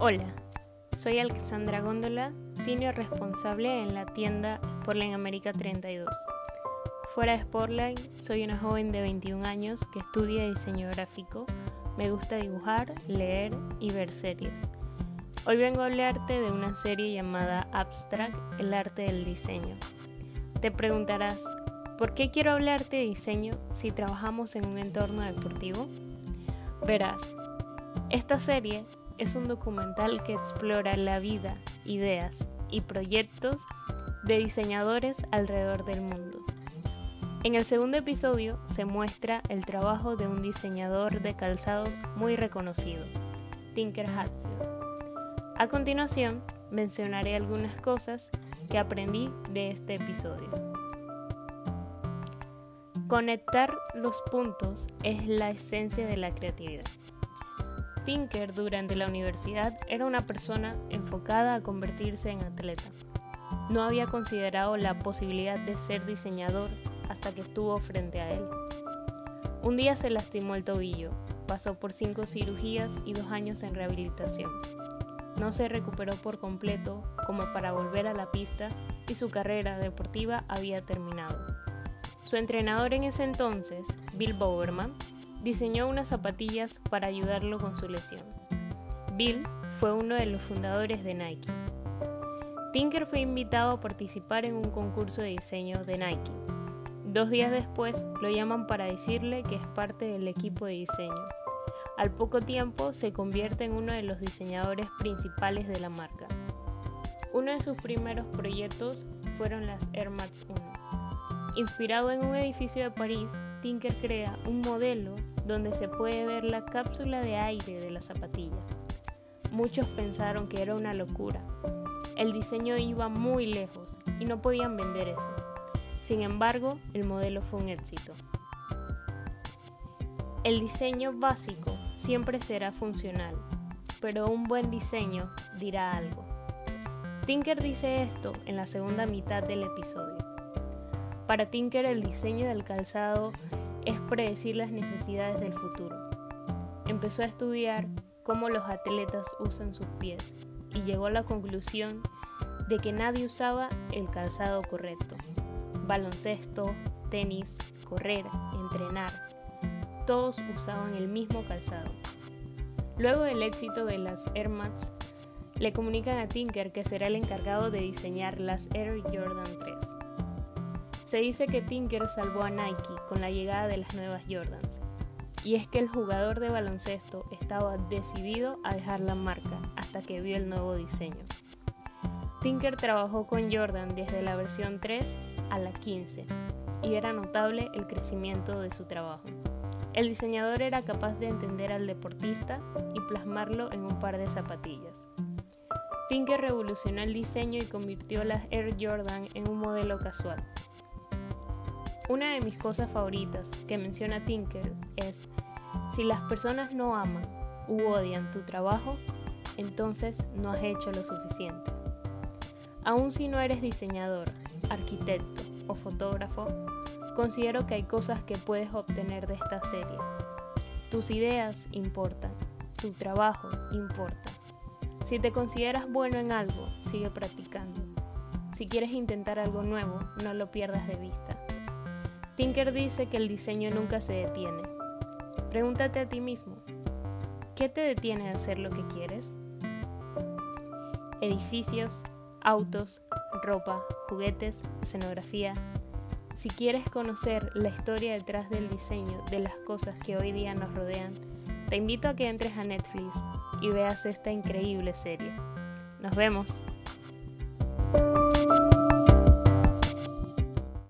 Hola, soy Alexandra Góndola, senior responsable en la tienda Sportline América 32. Fuera de Sportline, soy una joven de 21 años que estudia diseño gráfico. Me gusta dibujar, leer y ver series. Hoy vengo a hablarte de una serie llamada Abstract, el arte del diseño. Te preguntarás, ¿por qué quiero hablarte de diseño si trabajamos en un entorno deportivo? Verás, esta serie es un documental que explora la vida, ideas y proyectos de diseñadores alrededor del mundo. En el segundo episodio se muestra el trabajo de un diseñador de calzados muy reconocido, Tinker Hatfield. A continuación, mencionaré algunas cosas que aprendí de este episodio. Conectar los puntos es la esencia de la creatividad. Tinker durante la universidad era una persona enfocada a convertirse en atleta. No había considerado la posibilidad de ser diseñador hasta que estuvo frente a él. Un día se lastimó el tobillo, pasó por cinco cirugías y dos años en rehabilitación. No se recuperó por completo como para volver a la pista y su carrera deportiva había terminado. Su entrenador en ese entonces, Bill Bowerman, diseñó unas zapatillas para ayudarlo con su lesión. Bill fue uno de los fundadores de Nike. Tinker fue invitado a participar en un concurso de diseño de Nike. Dos días después lo llaman para decirle que es parte del equipo de diseño. Al poco tiempo se convierte en uno de los diseñadores principales de la marca. Uno de sus primeros proyectos fueron las Air Max 1. Inspirado en un edificio de París, Tinker crea un modelo donde se puede ver la cápsula de aire de la zapatilla. Muchos pensaron que era una locura. El diseño iba muy lejos y no podían vender eso. Sin embargo, el modelo fue un éxito. El diseño básico siempre será funcional, pero un buen diseño dirá algo. Tinker dice esto en la segunda mitad del episodio. Para Tinker el diseño del calzado es predecir las necesidades del futuro. Empezó a estudiar cómo los atletas usan sus pies y llegó a la conclusión de que nadie usaba el calzado correcto. Baloncesto, tenis, correr, entrenar, todos usaban el mismo calzado. Luego del éxito de las Air Max, le comunican a Tinker que será el encargado de diseñar las Air Jordan 3. Se dice que Tinker salvó a Nike con la llegada de las nuevas Jordans. Y es que el jugador de baloncesto estaba decidido a dejar la marca hasta que vio el nuevo diseño. Tinker trabajó con Jordan desde la versión 3 a la 15 y era notable el crecimiento de su trabajo. El diseñador era capaz de entender al deportista y plasmarlo en un par de zapatillas. Tinker revolucionó el diseño y convirtió las Air Jordan en un modelo casual, una de mis cosas favoritas que menciona Tinker es, si las personas no aman u odian tu trabajo, entonces no has hecho lo suficiente. Aun si no eres diseñador, arquitecto o fotógrafo, considero que hay cosas que puedes obtener de esta serie. Tus ideas importan, tu trabajo importa. Si te consideras bueno en algo, sigue practicando. Si quieres intentar algo nuevo, no lo pierdas de vista. Tinker dice que el diseño nunca se detiene. Pregúntate a ti mismo, ¿qué te detiene de hacer lo que quieres? Edificios, autos, ropa, juguetes, escenografía. Si quieres conocer la historia detrás del diseño de las cosas que hoy día nos rodean, te invito a que entres a Netflix y veas esta increíble serie. Nos vemos.